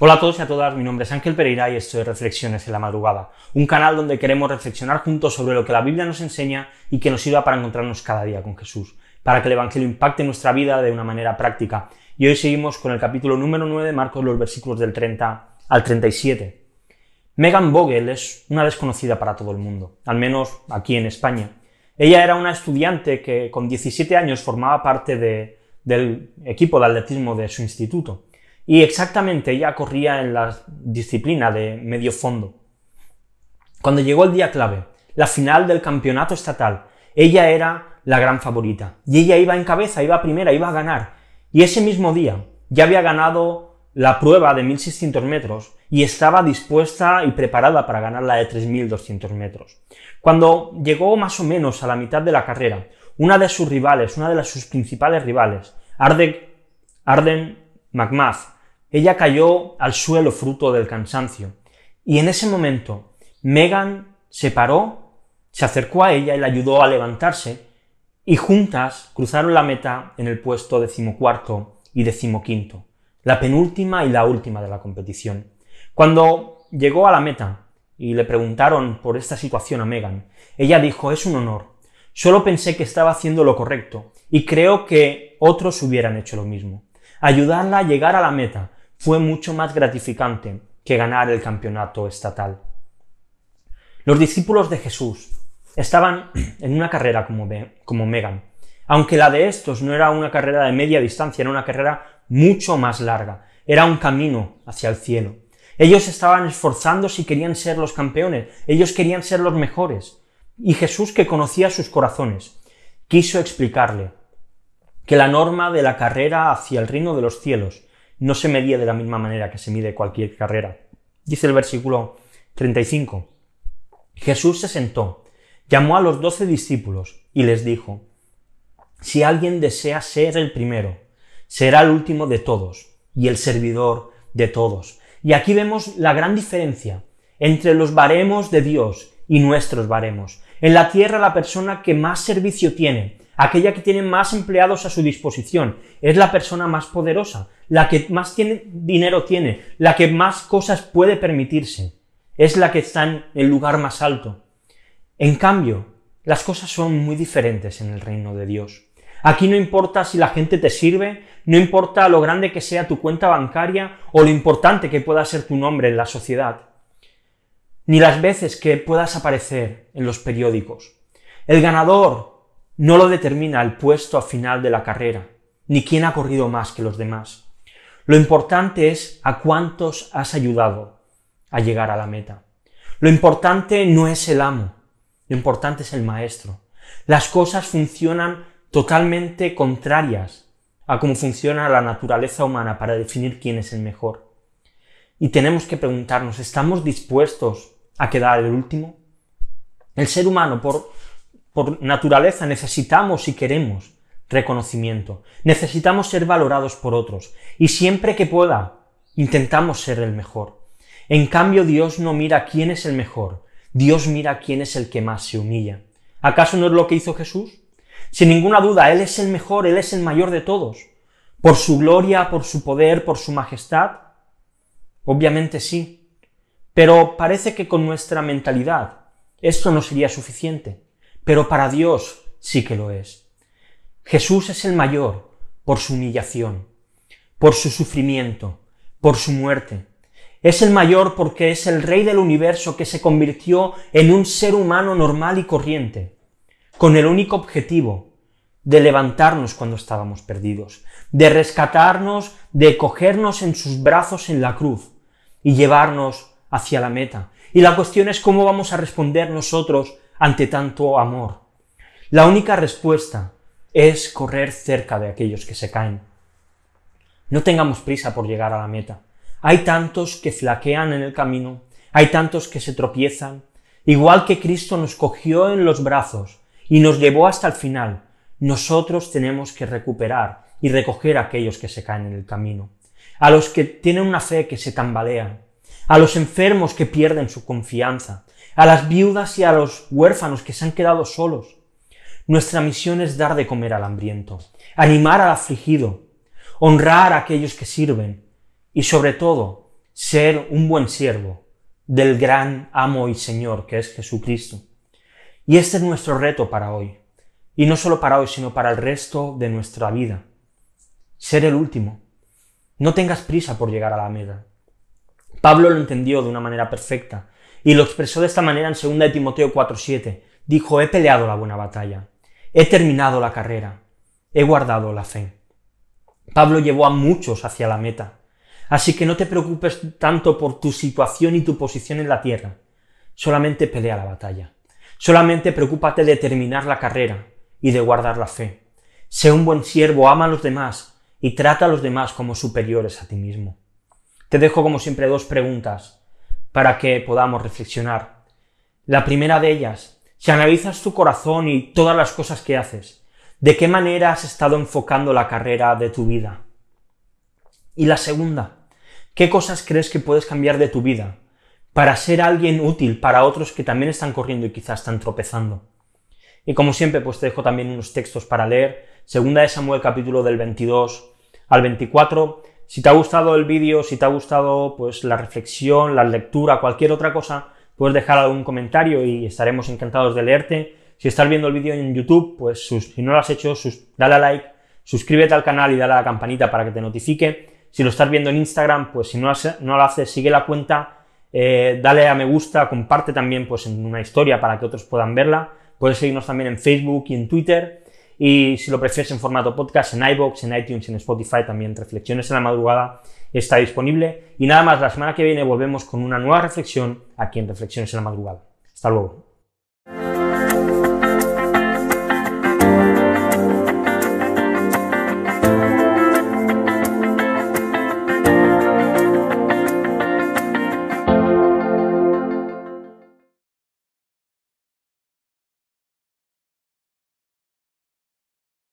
Hola a todos y a todas, mi nombre es Ángel Pereira y esto es Reflexiones en la Madrugada, un canal donde queremos reflexionar juntos sobre lo que la Biblia nos enseña y que nos sirva para encontrarnos cada día con Jesús, para que el Evangelio impacte nuestra vida de una manera práctica. Y hoy seguimos con el capítulo número 9 de Marcos, los versículos del 30 al 37. Megan Vogel es una desconocida para todo el mundo, al menos aquí en España. Ella era una estudiante que con 17 años formaba parte del equipo de atletismo de su instituto. Y exactamente ella corría en la disciplina de medio fondo. Cuando llegó el día clave, la final del campeonato estatal, ella era la gran favorita. Y ella iba en cabeza, iba primera, iba a ganar. Y ese mismo día ya había ganado la prueba de 1600 metros y estaba dispuesta y preparada para ganar la de 3200 metros. Cuando llegó más o menos a la mitad de la carrera, una de sus rivales, una de sus principales rivales, Arden McMath, ella cayó al suelo fruto del cansancio. Y en ese momento, Megan se paró, se acercó a ella y la ayudó a levantarse, y juntas cruzaron la meta en el puesto decimocuarto y decimoquinto, la penúltima y la última de la competición. Cuando llegó a la meta y le preguntaron por esta situación a Megan, ella dijo, es un honor. Solo pensé que estaba haciendo lo correcto y creo que otros hubieran hecho lo mismo ayudarla a llegar a la meta fue mucho más gratificante que ganar el campeonato estatal. Los discípulos de Jesús estaban en una carrera como, como Megan, aunque la de estos no era una carrera de media distancia, era una carrera mucho más larga, era un camino hacia el cielo. Ellos estaban esforzándose y querían ser los campeones, ellos querían ser los mejores. Y Jesús, que conocía sus corazones, quiso explicarle que la norma de la carrera hacia el reino de los cielos no se medía de la misma manera que se mide cualquier carrera. Dice el versículo 35. Jesús se sentó, llamó a los doce discípulos y les dijo, Si alguien desea ser el primero, será el último de todos y el servidor de todos. Y aquí vemos la gran diferencia entre los baremos de Dios y nuestros baremos. En la tierra la persona que más servicio tiene, aquella que tiene más empleados a su disposición, es la persona más poderosa, la que más dinero tiene, la que más cosas puede permitirse, es la que está en el lugar más alto. En cambio, las cosas son muy diferentes en el reino de Dios. Aquí no importa si la gente te sirve, no importa lo grande que sea tu cuenta bancaria o lo importante que pueda ser tu nombre en la sociedad, ni las veces que puedas aparecer en los periódicos. El ganador no lo determina el puesto a final de la carrera, ni quién ha corrido más que los demás. Lo importante es a cuántos has ayudado a llegar a la meta. Lo importante no es el amo, lo importante es el maestro. Las cosas funcionan totalmente contrarias a cómo funciona la naturaleza humana para definir quién es el mejor. Y tenemos que preguntarnos, ¿estamos dispuestos a quedar el último? El ser humano, por por naturaleza necesitamos y queremos reconocimiento, necesitamos ser valorados por otros y siempre que pueda intentamos ser el mejor. En cambio Dios no mira quién es el mejor, Dios mira quién es el que más se humilla. ¿Acaso no es lo que hizo Jesús? Sin ninguna duda, Él es el mejor, Él es el mayor de todos. ¿Por su gloria, por su poder, por su majestad? Obviamente sí. Pero parece que con nuestra mentalidad esto no sería suficiente pero para Dios sí que lo es. Jesús es el mayor por su humillación, por su sufrimiento, por su muerte. Es el mayor porque es el Rey del universo que se convirtió en un ser humano normal y corriente, con el único objetivo de levantarnos cuando estábamos perdidos, de rescatarnos, de cogernos en sus brazos en la cruz y llevarnos hacia la meta. Y la cuestión es cómo vamos a responder nosotros ante tanto amor? La única respuesta es correr cerca de aquellos que se caen. No tengamos prisa por llegar a la meta. Hay tantos que flaquean en el camino, hay tantos que se tropiezan. Igual que Cristo nos cogió en los brazos y nos llevó hasta el final, nosotros tenemos que recuperar y recoger a aquellos que se caen en el camino, a los que tienen una fe que se tambalea, a los enfermos que pierden su confianza, a las viudas y a los huérfanos que se han quedado solos. Nuestra misión es dar de comer al hambriento, animar al afligido, honrar a aquellos que sirven y sobre todo ser un buen siervo del gran amo y Señor que es Jesucristo. Y este es nuestro reto para hoy. Y no solo para hoy, sino para el resto de nuestra vida. Ser el último. No tengas prisa por llegar a la meta. Pablo lo entendió de una manera perfecta y lo expresó de esta manera en 2 de Timoteo 4:7. Dijo, he peleado la buena batalla, he terminado la carrera, he guardado la fe. Pablo llevó a muchos hacia la meta. Así que no te preocupes tanto por tu situación y tu posición en la tierra. Solamente pelea la batalla. Solamente preocúpate de terminar la carrera y de guardar la fe. Sé un buen siervo, ama a los demás y trata a los demás como superiores a ti mismo. Te dejo como siempre dos preguntas para que podamos reflexionar. La primera de ellas, si analizas tu corazón y todas las cosas que haces, ¿de qué manera has estado enfocando la carrera de tu vida? Y la segunda, ¿Qué cosas crees que puedes cambiar de tu vida para ser alguien útil para otros que también están corriendo y quizás están tropezando? Y como siempre, pues te dejo también unos textos para leer. Segunda de Samuel capítulo del 22 al 24. Si te ha gustado el vídeo, si te ha gustado pues la reflexión, la lectura, cualquier otra cosa, puedes dejar algún comentario y estaremos encantados de leerte. Si estás viendo el vídeo en YouTube, pues si no lo has hecho, dale a like, suscríbete al canal y dale a la campanita para que te notifique. Si lo estás viendo en Instagram, pues si no, no lo haces, sigue la cuenta, eh, dale a me gusta, comparte también pues en una historia para que otros puedan verla. Puedes seguirnos también en Facebook y en Twitter. Y si lo prefieres en formato podcast, en iBox, en iTunes, en Spotify, también Reflexiones en la Madrugada está disponible. Y nada más, la semana que viene volvemos con una nueva reflexión aquí en Reflexiones en la Madrugada. Hasta luego.